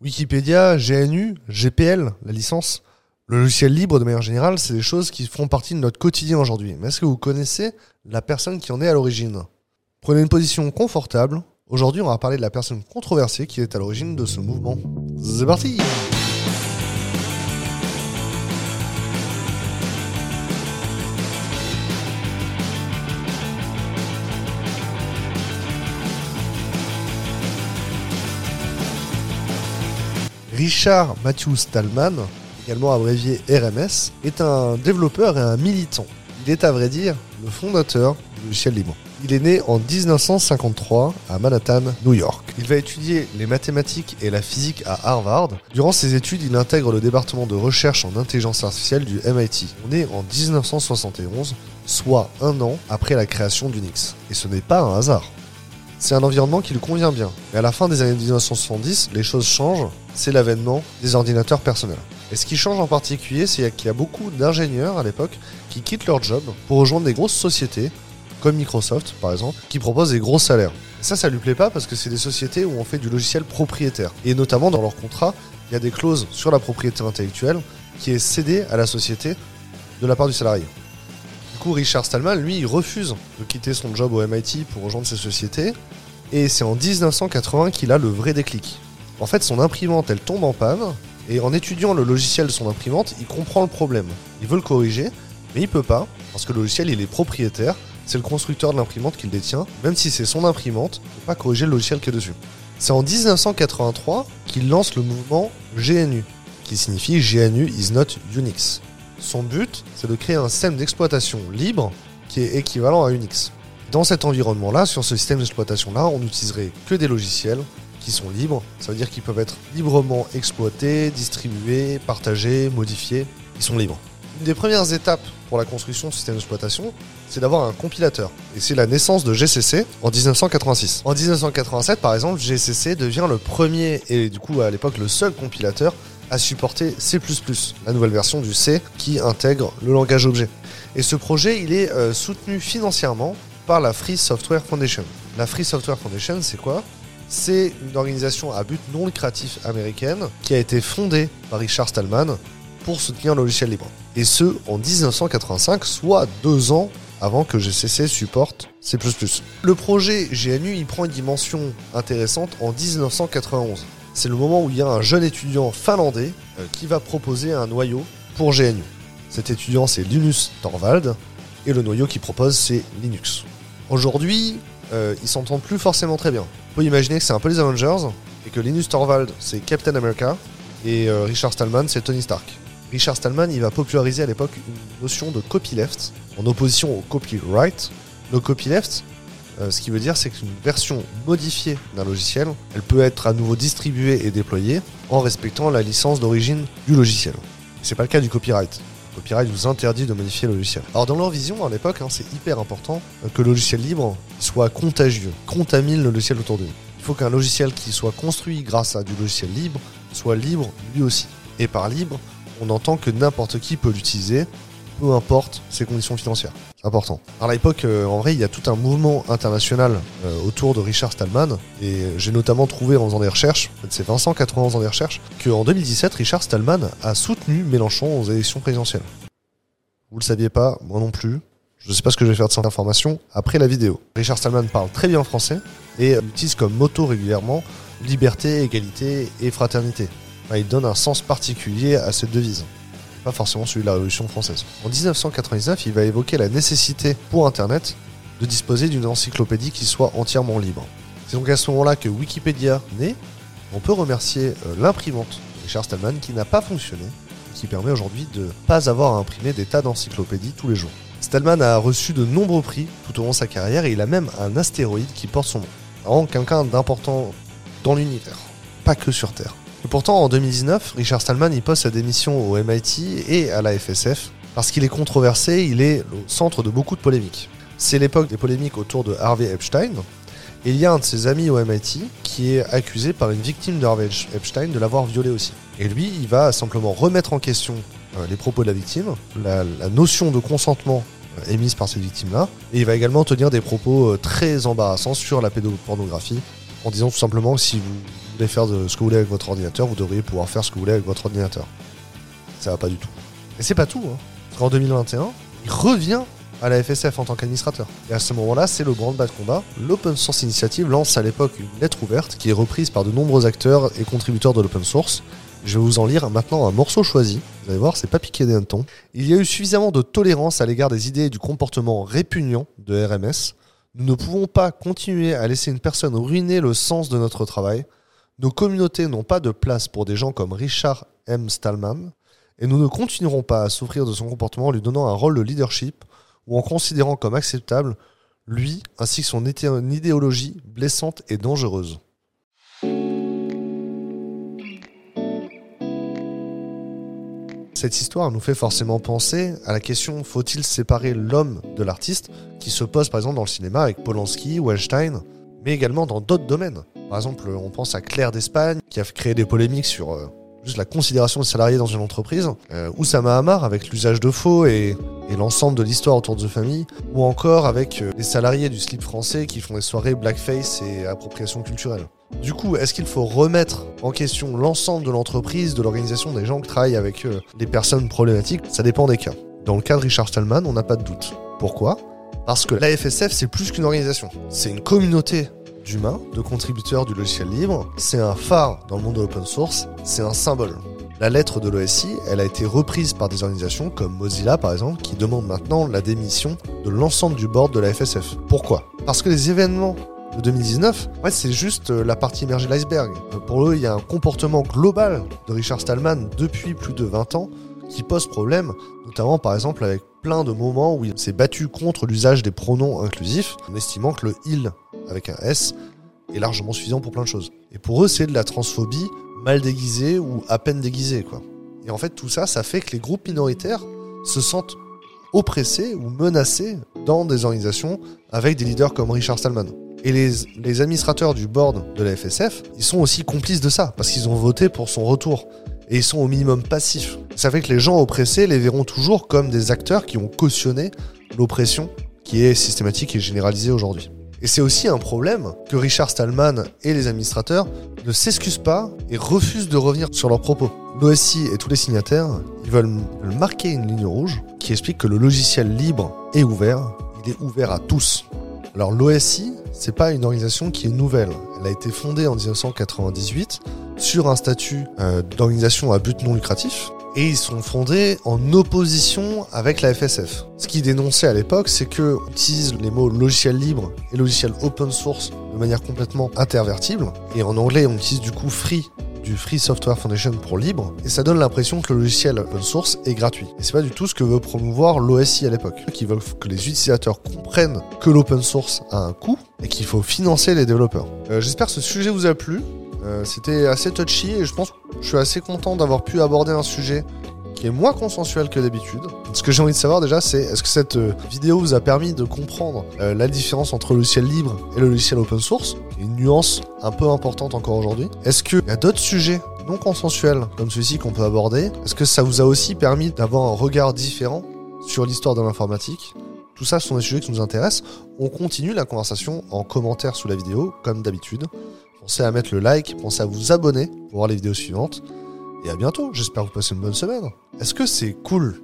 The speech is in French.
Wikipédia, GNU, GPL, la licence. Le logiciel libre, de manière générale, c'est des choses qui font partie de notre quotidien aujourd'hui. Mais est-ce que vous connaissez la personne qui en est à l'origine? Prenez une position confortable. Aujourd'hui, on va parler de la personne controversée qui est à l'origine de ce mouvement. C'est parti Richard Matthew Stallman, également abrévié RMS, est un développeur et un militant. Il est à vrai dire le fondateur du logiciel libre. Il est né en 1953 à Manhattan, New York. Il va étudier les mathématiques et la physique à Harvard. Durant ses études, il intègre le département de recherche en intelligence artificielle du MIT. On est en 1971, soit un an après la création d'Unix. Et ce n'est pas un hasard. C'est un environnement qui lui convient bien. Mais à la fin des années 1970, les choses changent. C'est l'avènement des ordinateurs personnels. Et ce qui change en particulier, c'est qu'il y a beaucoup d'ingénieurs à l'époque qui quittent leur job pour rejoindre des grosses sociétés, comme Microsoft par exemple, qui proposent des gros salaires. Et ça, ça lui plaît pas parce que c'est des sociétés où on fait du logiciel propriétaire. Et notamment dans leur contrat, il y a des clauses sur la propriété intellectuelle qui est cédée à la société de la part du salarié. Du coup, Richard Stallman, lui, refuse de quitter son job au MIT pour rejoindre ces sociétés. Et c'est en 1980 qu'il a le vrai déclic. En fait, son imprimante, elle tombe en panne. Et en étudiant le logiciel de son imprimante, il comprend le problème. Il veut le corriger, mais il peut pas, parce que le logiciel, il est propriétaire. C'est le constructeur de l'imprimante qui le détient. Même si c'est son imprimante, il peut pas corriger le logiciel qui est dessus. C'est en 1983 qu'il lance le mouvement GNU, qui signifie GNU is not Unix. Son but, c'est de créer un système d'exploitation libre qui est équivalent à Unix. Dans cet environnement-là, sur ce système d'exploitation-là, on n'utiliserait que des logiciels qui sont libres. Ça veut dire qu'ils peuvent être librement exploités, distribués, partagés, modifiés. Ils sont libres. Une des premières étapes pour la construction de système d'exploitation, c'est d'avoir un compilateur. Et c'est la naissance de GCC en 1986. En 1987, par exemple, GCC devient le premier et du coup à l'époque le seul compilateur à supporter C++, la nouvelle version du C qui intègre le langage objet. Et ce projet, il est euh, soutenu financièrement par la Free Software Foundation. La Free Software Foundation, c'est quoi? C'est une organisation à but non lucratif américaine qui a été fondée par Richard Stallman pour soutenir le logiciel libre. Et ce, en 1985, soit deux ans avant que GCC supporte C++. Le projet GNU, il prend une dimension intéressante en 1991 c'est le moment où il y a un jeune étudiant finlandais euh, qui va proposer un noyau pour GNU. Cet étudiant, c'est Linus Torvald, et le noyau qu'il propose, c'est Linux. Aujourd'hui, euh, ils s'entendent plus forcément très bien. On peut imaginer que c'est un peu les Avengers, et que Linus Torvald, c'est Captain America, et euh, Richard Stallman, c'est Tony Stark. Richard Stallman, il va populariser à l'époque une notion de copyleft, en opposition au copyright. Le copyleft, euh, ce qui veut dire, c'est qu'une version modifiée d'un logiciel, elle peut être à nouveau distribuée et déployée en respectant la licence d'origine du logiciel. C'est pas le cas du copyright. Le copyright vous interdit de modifier le logiciel. Alors dans leur vision à l'époque, hein, c'est hyper important que le logiciel libre soit contagieux, contamine le logiciel autour de lui. Il faut qu'un logiciel qui soit construit grâce à du logiciel libre soit libre lui aussi. Et par libre, on entend que n'importe qui peut l'utiliser, peu importe ses conditions financières. C'est important. À l'époque, euh, en vrai, il y a tout un mouvement international euh, autour de Richard Stallman. Et j'ai notamment trouvé en faisant des recherches, c'est Vincent 80 en faisant des recherches, qu'en 2017, Richard Stallman a soutenu Mélenchon aux élections présidentielles. Vous le saviez pas, moi non plus. Je ne sais pas ce que je vais faire de cette information après la vidéo. Richard Stallman parle très bien français et utilise comme motto régulièrement liberté, égalité et fraternité. Il donne un sens particulier à cette devise forcément celui de la Révolution française. En 1999, il va évoquer la nécessité pour Internet de disposer d'une encyclopédie qui soit entièrement libre. C'est donc à ce moment-là que Wikipédia naît. On peut remercier euh, l'imprimante Richard Stallman qui n'a pas fonctionné, qui permet aujourd'hui de ne pas avoir à imprimer des tas d'encyclopédies tous les jours. Stallman a reçu de nombreux prix tout au long de sa carrière et il a même un astéroïde qui porte son nom. Vraiment quelqu'un d'important dans l'univers, pas que sur Terre. Et pourtant, en 2019, Richard Stallman il pose sa démission au MIT et à la FSF parce qu'il est controversé, il est au centre de beaucoup de polémiques. C'est l'époque des polémiques autour de Harvey Epstein. Et il y a un de ses amis au MIT qui est accusé par une victime de Harvey Epstein de l'avoir violé aussi. Et lui, il va simplement remettre en question euh, les propos de la victime, la, la notion de consentement euh, émise par cette victime-là, et il va également tenir des propos euh, très embarrassants sur la pédopornographie, en disant tout simplement que si vous voulez faire de ce que vous voulez avec votre ordinateur, vous devriez pouvoir faire ce que vous voulez avec votre ordinateur. Ça va pas du tout. Et c'est pas tout. Hein. Parce qu'en 2021, il revient à la FSF en tant qu'administrateur. Et à ce moment-là, c'est le grand bas de combat. L'Open Source Initiative lance à l'époque une lettre ouverte qui est reprise par de nombreux acteurs et contributeurs de l'open source. Je vais vous en lire maintenant un morceau choisi. Vous allez voir, c'est pas piqué des hannetons. Il y a eu suffisamment de tolérance à l'égard des idées et du comportement répugnant de RMS. Nous ne pouvons pas continuer à laisser une personne ruiner le sens de notre travail. Nos communautés n'ont pas de place pour des gens comme Richard M. Stallman, et nous ne continuerons pas à souffrir de son comportement en lui donnant un rôle de leadership ou en considérant comme acceptable lui ainsi que son idéologie blessante et dangereuse. Cette histoire nous fait forcément penser à la question faut-il séparer l'homme de l'artiste qui se pose par exemple dans le cinéma avec Polanski ou Einstein, mais également dans d'autres domaines? Par exemple, on pense à Claire d'Espagne qui a créé des polémiques sur euh, juste la considération des salariés dans une entreprise, euh, Oussama Hamar avec l'usage de faux et, l'ensemble de l'histoire autour de The Family, ou encore avec euh, les salariés du slip français qui font des soirées blackface et appropriation culturelle. Du coup, est-ce qu'il faut remettre en question l'ensemble de l'entreprise, de l'organisation des gens qui travaillent avec euh, des personnes problématiques? Ça dépend des cas. Dans le cas de Richard Stallman, on n'a pas de doute. Pourquoi? Parce que la FSF, c'est plus qu'une organisation. C'est une communauté d'humains, de contributeurs du logiciel libre. C'est un phare dans le monde de l'open source. C'est un symbole. La lettre de l'OSI, elle a été reprise par des organisations comme Mozilla par exemple, qui demandent maintenant la démission de l'ensemble du board de la FSF. Pourquoi? Parce que les événements de 2019, en fait, c'est juste euh, la partie émergée de l'iceberg. Euh, pour eux, il y a un comportement global de Richard Stallman depuis plus de 20 ans qui pose problème, notamment par exemple avec plein de moments où il s'est battu contre l'usage des pronoms inclusifs, en estimant que le il avec un S est largement suffisant pour plein de choses. Et pour eux, c'est de la transphobie mal déguisée ou à peine déguisée, quoi. Et en fait, tout ça, ça fait que les groupes minoritaires se sentent oppressés ou menacés dans des organisations avec des leaders comme Richard Stallman. Et les, administrateurs du board de la FSF, ils sont aussi complices de ça, parce qu'ils ont voté pour son retour. Et ils sont au minimum passifs. Ça fait que les gens oppressés les verront toujours comme des acteurs qui ont cautionné l'oppression qui est systématique et généralisée aujourd'hui. Et c'est aussi un problème que Richard Stallman et les administrateurs ne s'excusent pas et refusent de revenir sur leurs propos. L'OSI et tous les signataires, veulent marquer une ligne rouge qui explique que le logiciel libre est ouvert, il est ouvert à tous. Alors l'OSI, c'est pas une organisation qui est nouvelle. Elle a été fondée en 1998 sur un statut euh, d'organisation à but non lucratif et ils sont fondés en opposition avec la FSF. Ce qu'ils dénonçaient à l'époque, c'est que utilise les mots logiciel libre et logiciel open source de manière complètement intervertible. Et en anglais, on utilise du coup free du Free Software Foundation pour libre, et ça donne l'impression que le logiciel open source est gratuit. Et c'est pas du tout ce que veut promouvoir l'OSI à l'époque, qui veulent que les utilisateurs comprennent que l'open source a un coût et qu'il faut financer les développeurs. Euh, j'espère que ce sujet vous a plu. Euh, c'était assez touchy et je pense que je suis assez content d'avoir pu aborder un sujet qui est moins consensuel que d'habitude. Ce que j'ai envie de savoir déjà, c'est est-ce que cette euh, vidéo vous a permis de comprendre euh, la différence entre le logiciel libre et le logiciel open source? Une nuance un peu importante encore aujourd'hui. Est-ce qu'il y a d'autres sujets non consensuels comme celui-ci qu'on peut aborder? Est-ce que ça vous a aussi permis d'avoir un regard différent sur l'histoire de l'informatique? Tout ça ce sont des sujets qui nous intéressent. On continue la conversation en commentaire sous la vidéo, comme d'habitude. Pensez à mettre le like, pensez à vous abonner pour voir les vidéos suivantes. Et à bientôt, j'espère que vous passez une bonne semaine. Est-ce que c'est cool?